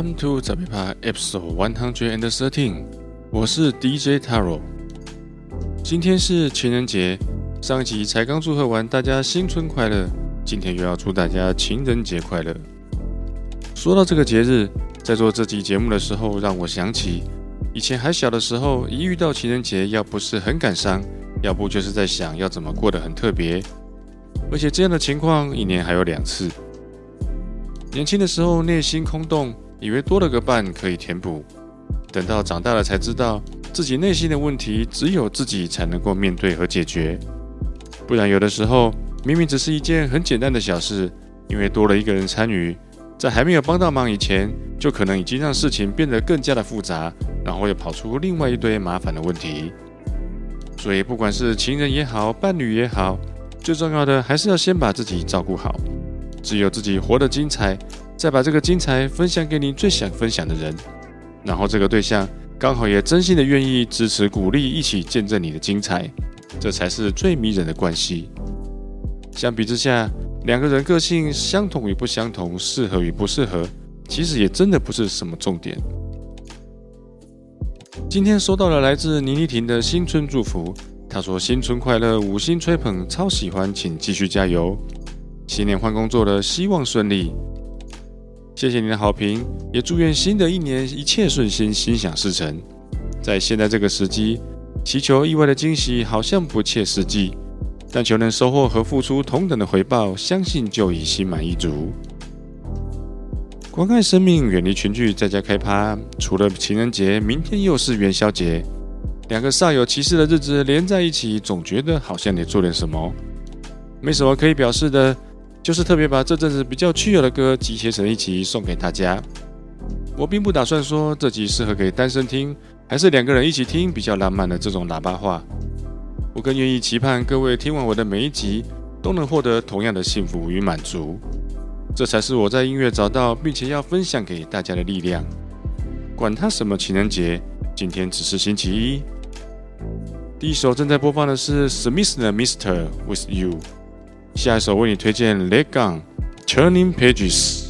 Welcome to 杂皮趴 Episode One Hundred and Thirteen，我是 DJ Taro。今天是情人节，上一集才刚祝贺完大家新春快乐，今天又要祝大家情人节快乐。说到这个节日，在做这集节目的时候，让我想起以前还小的时候，一遇到情人节，要不是很感伤，要不就是在想要怎么过得很特别，而且这样的情况一年还有两次。年轻的时候内心空洞，以为多了个伴可以填补。等到长大了才知道，自己内心的问题只有自己才能够面对和解决。不然有的时候明明只是一件很简单的小事，因为多了一个人参与，在还没有帮到忙以前，就可能已经让事情变得更加的复杂，然后又跑出另外一堆麻烦的问题。所以不管是情人也好，伴侣也好，最重要的还是要先把自己照顾好。只有自己活得精彩，再把这个精彩分享给你最想分享的人，然后这个对象刚好也真心的愿意支持、鼓励，一起见证你的精彩，这才是最迷人的关系。相比之下，两个人个性相同与不相同，适合与不适合，其实也真的不是什么重点。今天收到了来自倪妮婷的新春祝福，她说：“新春快乐，五星吹捧，超喜欢，请继续加油。”新年换工作了，希望顺利。谢谢你的好评，也祝愿新的一年一切顺心，心想事成。在现在这个时机，祈求意外的惊喜好像不切实际，但求能收获和付出同等的回报，相信就已心满意足。关爱生命，远离群聚，在家开趴。除了情人节，明天又是元宵节，两个煞有其事的日子连在一起，总觉得好像得做点什么。没什么可以表示的。就是特别把这阵子比较趣有的歌集结成一集送给大家。我并不打算说这集适合给单身听，还是两个人一起听比较浪漫的这种喇叭话。我更愿意期盼各位听完我的每一集，都能获得同样的幸福与满足。这才是我在音乐找到并且要分享给大家的力量。管他什么情人节，今天只是星期一。第一首正在播放的是 Smith 的 Mr. With You。下一首为你推荐 Leg On Turning Pages。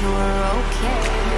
you were okay.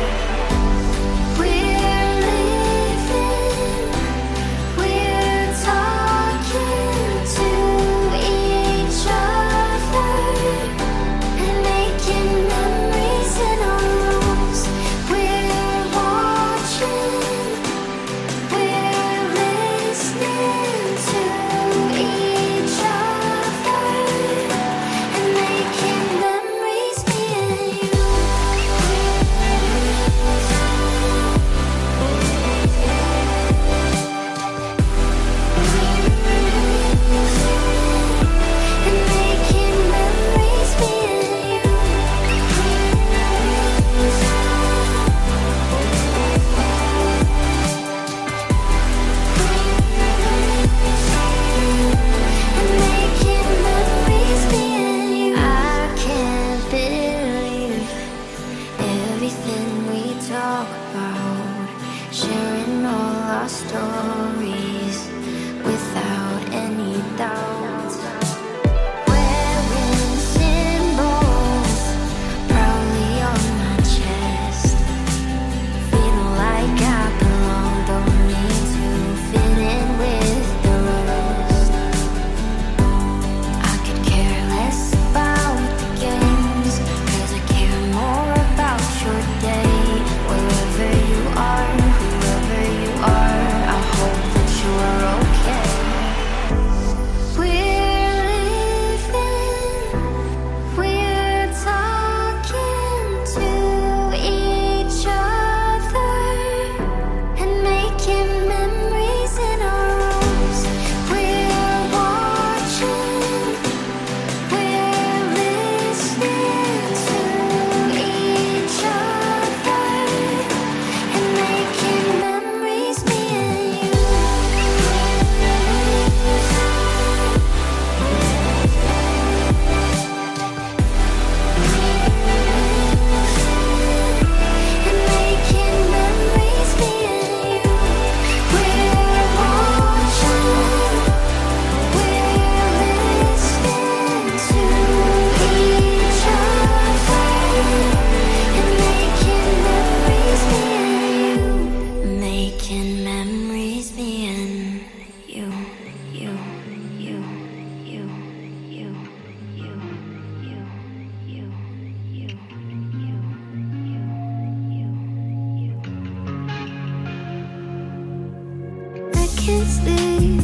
can't sleep.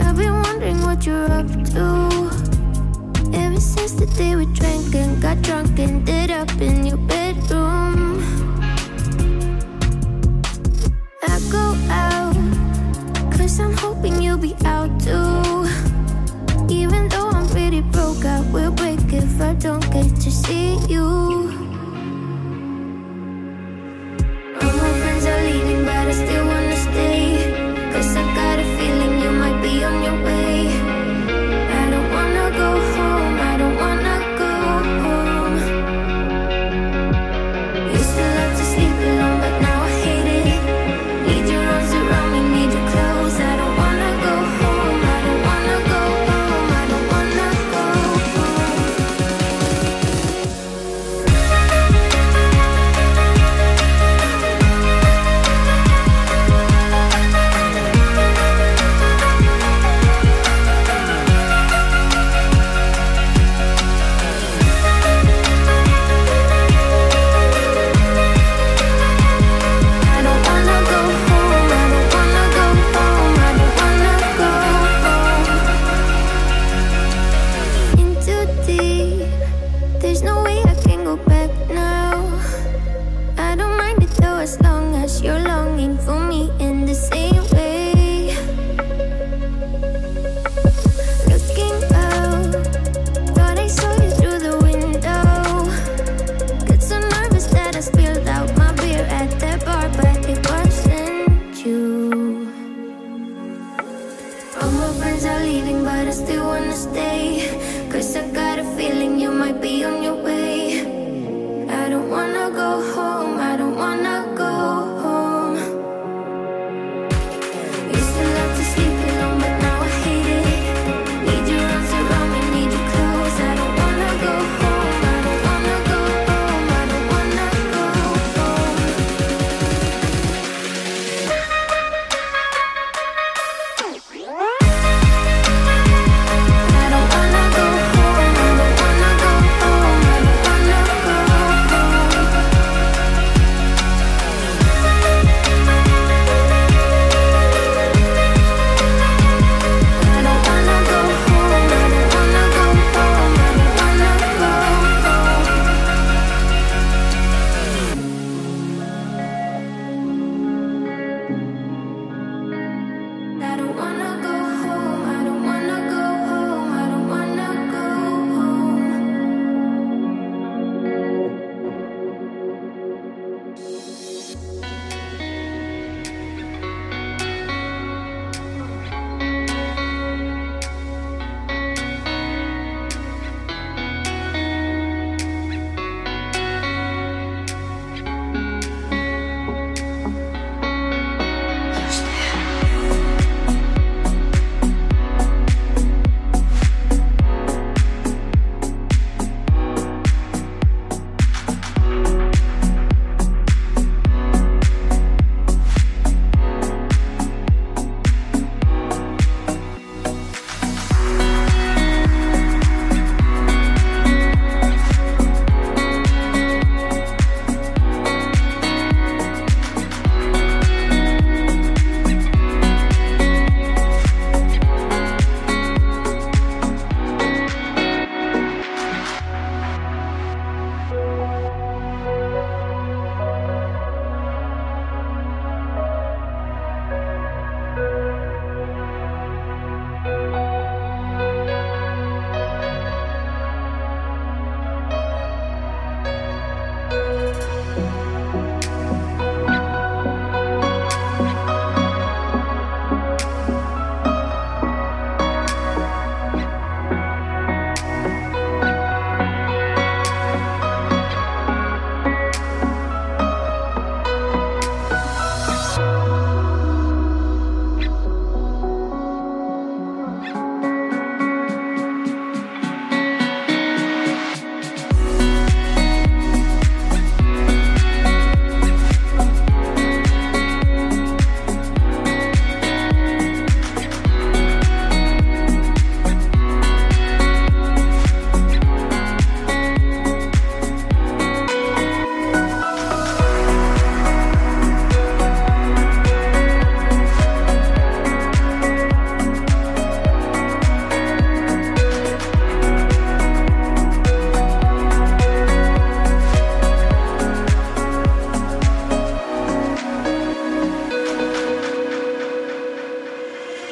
I've been wondering what you're up to. Ever since the day we drank and got drunk and did up in your bedroom. I go out, cause I'm hoping you'll be out too. Even though I'm pretty broke, I will break if I don't get to see you.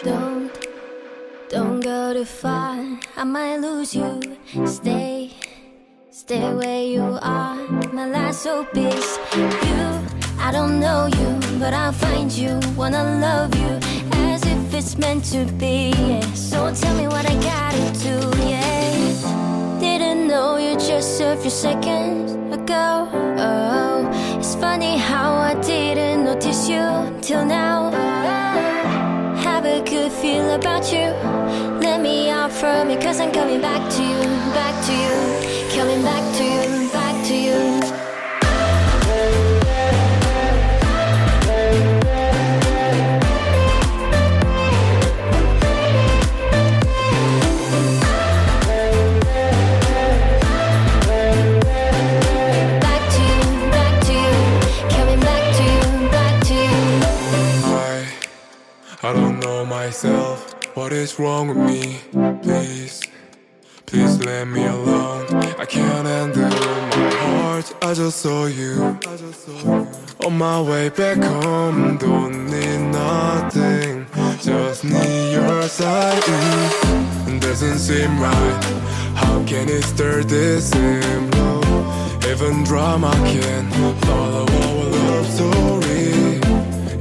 Don't, don't go too far. I might lose you. Stay, stay where you are. My last hope is you. I don't know you, but I'll find you. Wanna love you as if it's meant to be. Yeah. So tell me what I gotta do. Yeah. Didn't know you just a few seconds ago. Oh, it's funny how I didn't notice you till now about you. Let me from it, cause I'm coming back to you, back to you. Coming back to you, What is wrong with me? Please, please let me alone. I can't handle my heart. I just saw you. On my way back home, don't need nothing. Just need your side. Doesn't seem right. How can it start this simple? Even drama can follow our love story.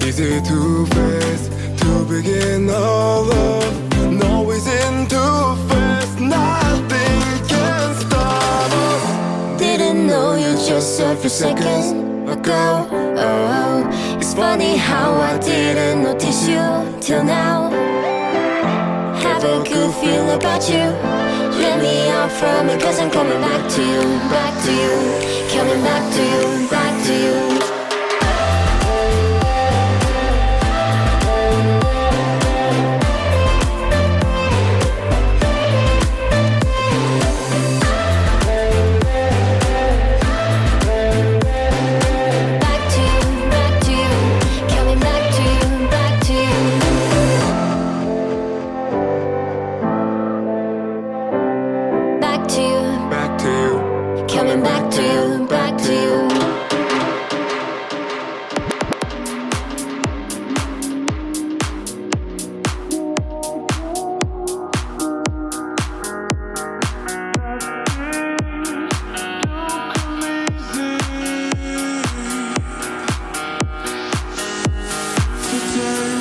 Easy to face, to begin our love. No, it's in too fast. Nothing can stop us. Didn't know you just a few seconds ago. Oh, it's funny how I didn't notice you till now. Have a good feel about you. Let me out from it, cause I'm coming back to you, back to you. Coming back to you, back to you. answer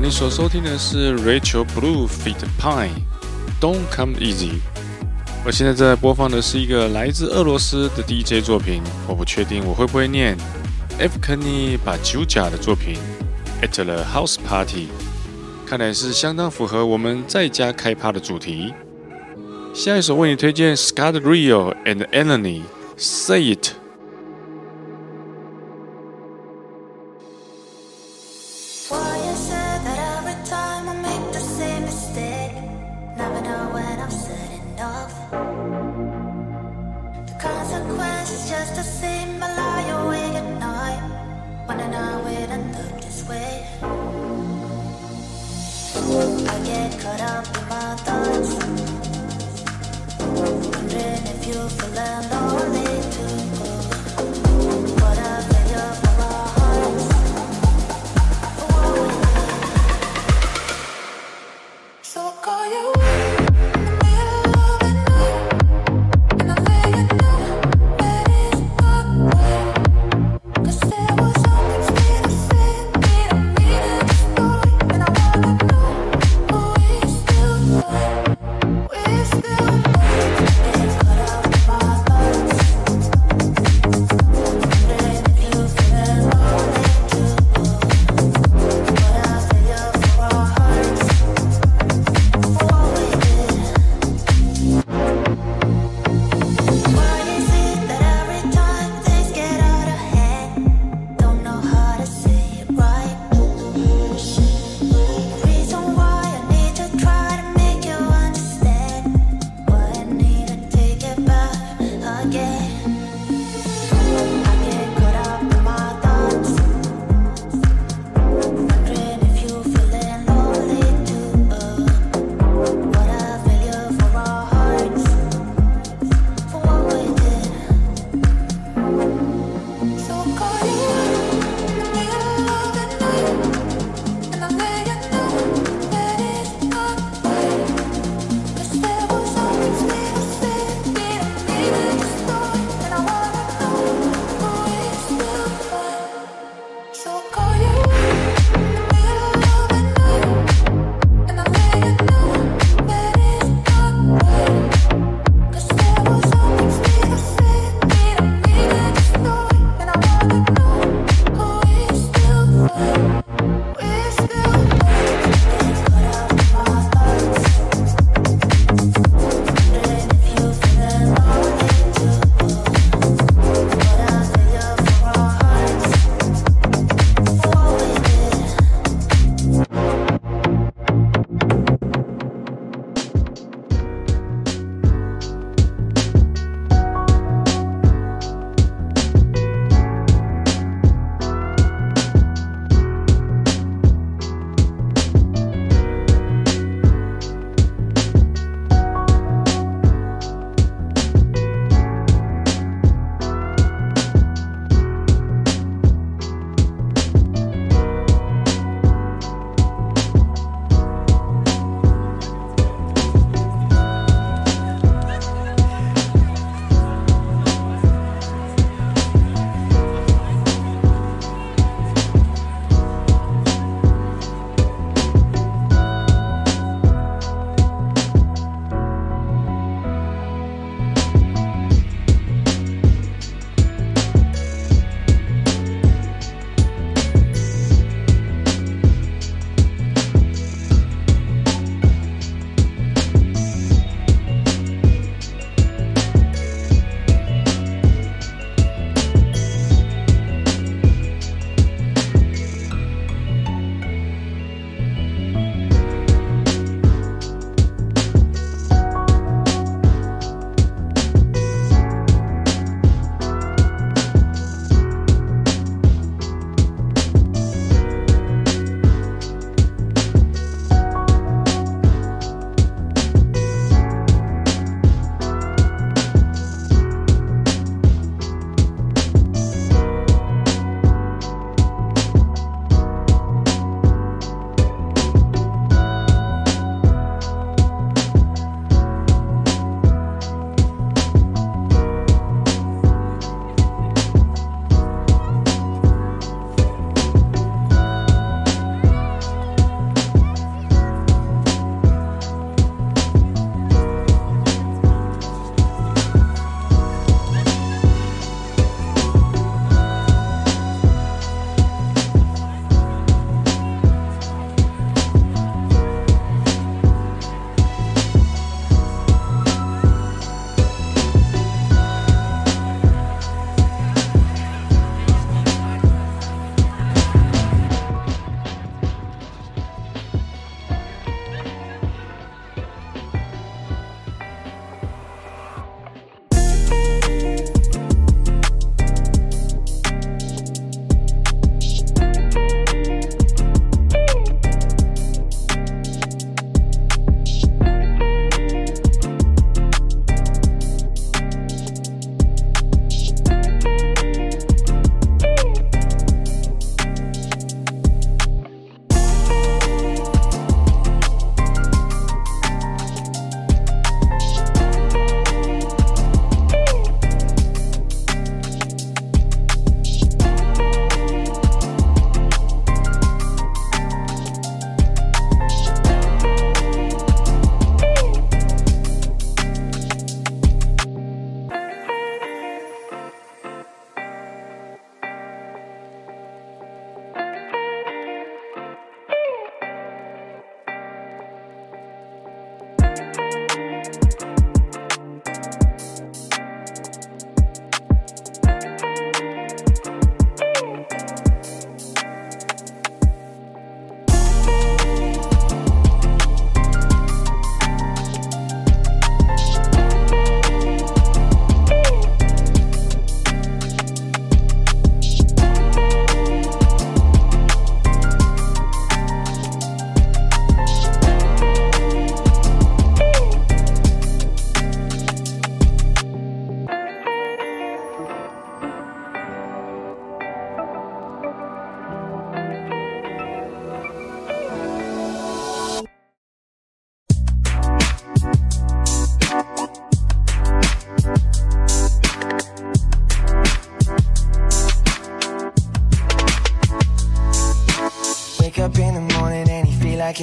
你所收听的是 Rachel Blue feat. Pine，Don't Come Easy。我现在正在播放的是一个来自俄罗斯的 DJ 作品，我不确定我会不会念 Evgeny Bajuja 的作品 At the House Party，看来是相当符合我们在家开趴的主题。下一首为你推荐 Scott Rio and Eleni，Say It。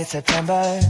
September.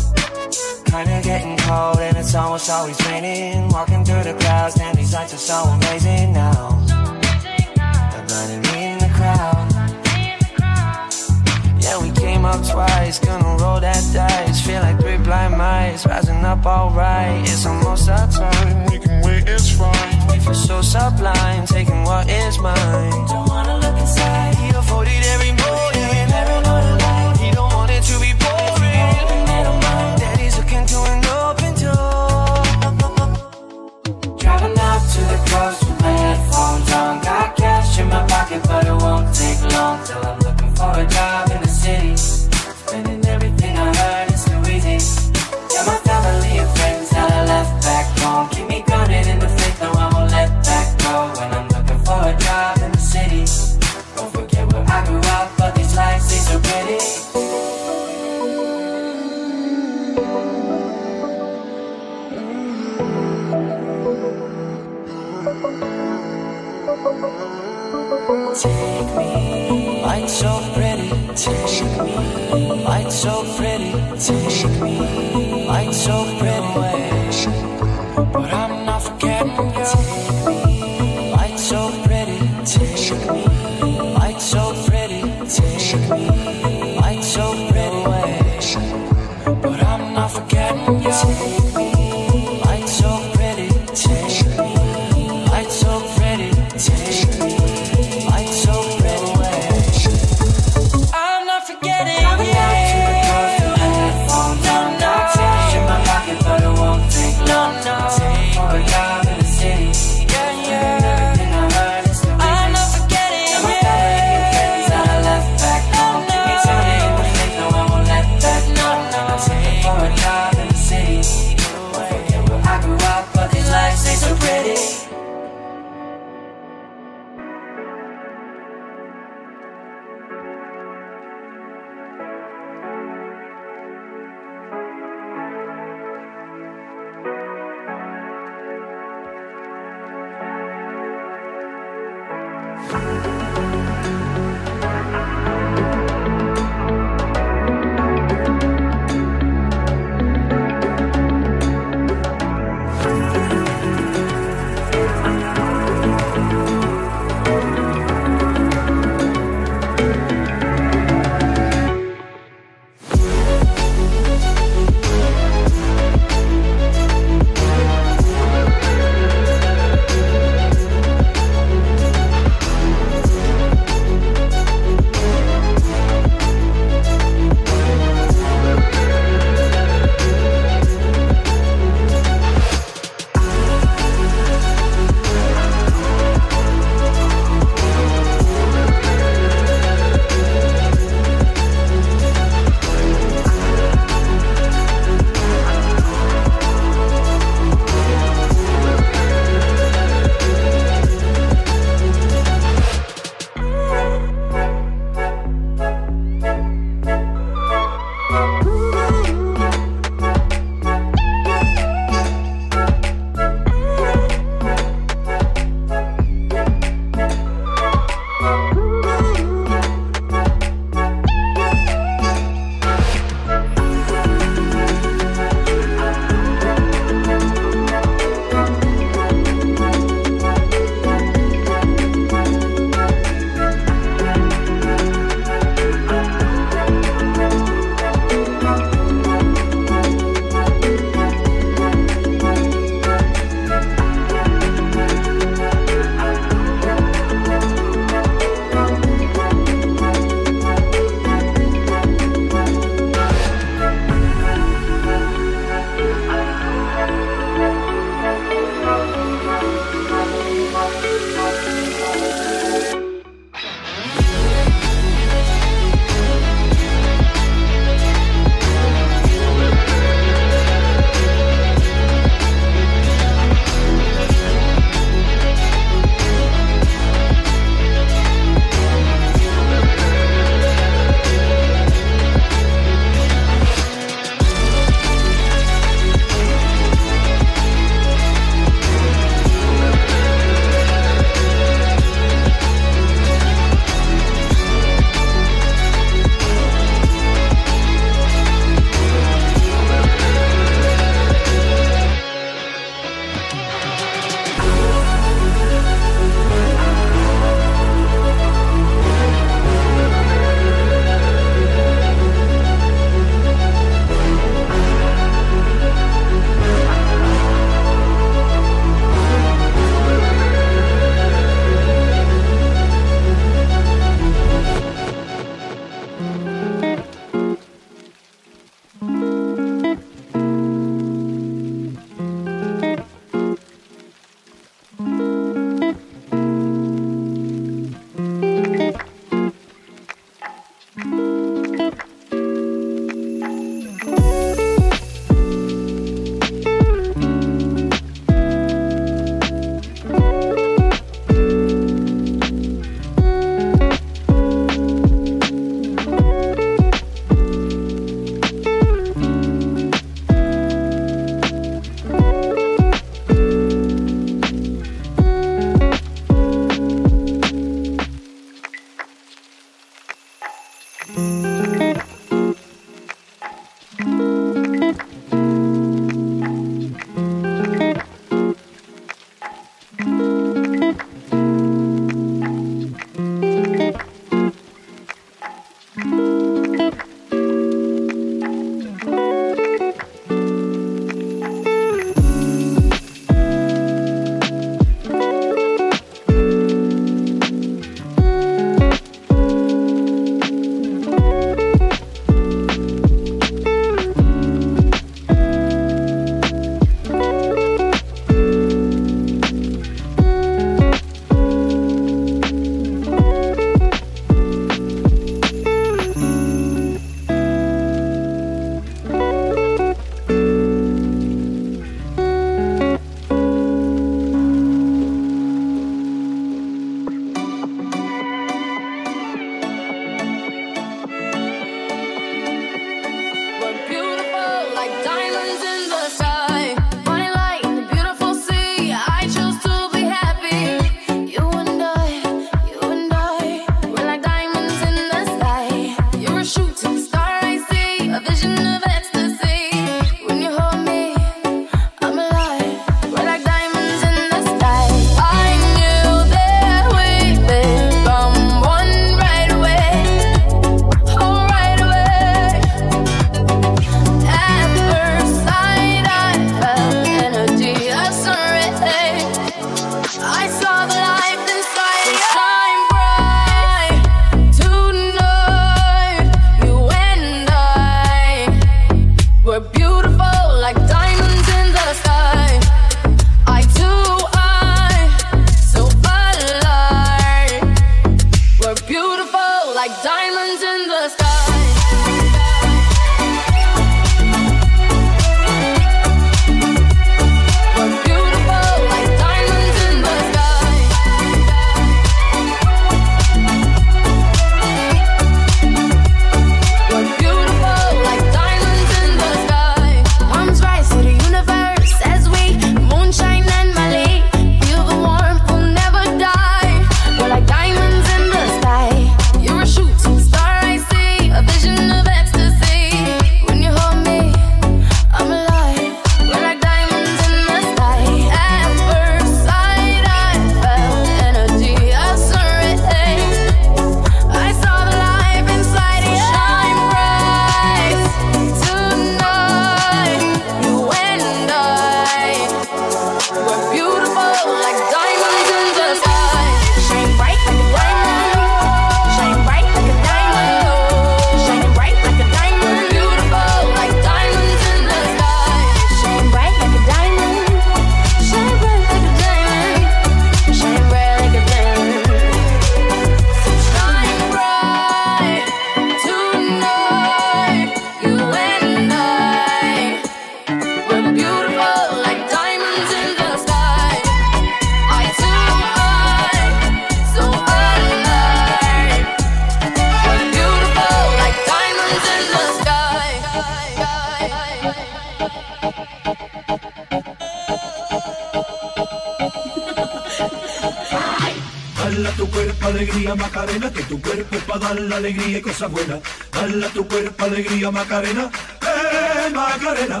Alegría y cosas buenas. Dale a tu cuerpo alegría Macarena, eh Macarena.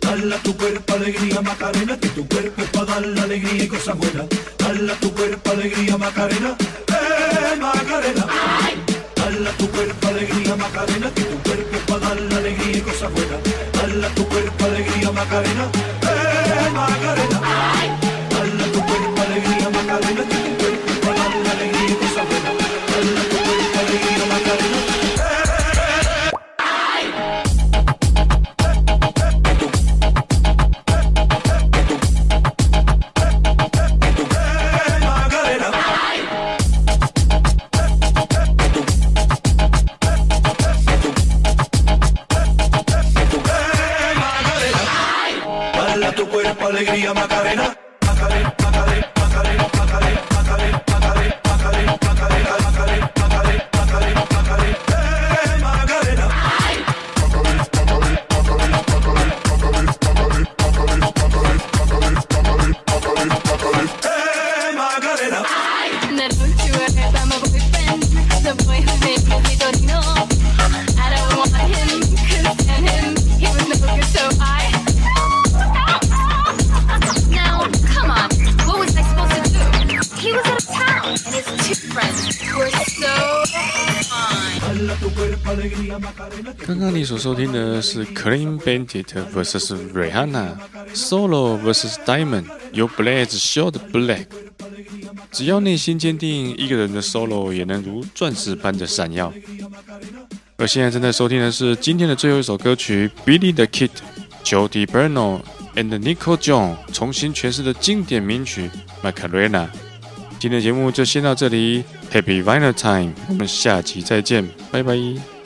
Dale a tu cuerpo alegría Macarena, que tu cuerpo es para dar la alegría y cosas buenas. Dale a tu cuerpo alegría Macarena, eh Macarena. Dale a tu cuerpo alegría Macarena, que tu cuerpo es para dar la alegría y cosas buenas. Dale a tu cuerpo alegría Macarena, eh Macarena. Dale a tu cuerpo alegría Macarena, que Macarena, 刚刚你所收听的是 Clean Bandit vs Rihanna Solo vs Diamond，由 Blaze Short Black。只要内心坚定，一个人的 solo 也能如钻石般的闪耀。而现在正在收听的是今天的最后一首歌曲，Billy the Kid、Jody Bernal and Nico John 重新诠释的经典名曲《Macarena》。今天的节目就先到这里，Happy Vinyl Time，我们下期再见，拜拜。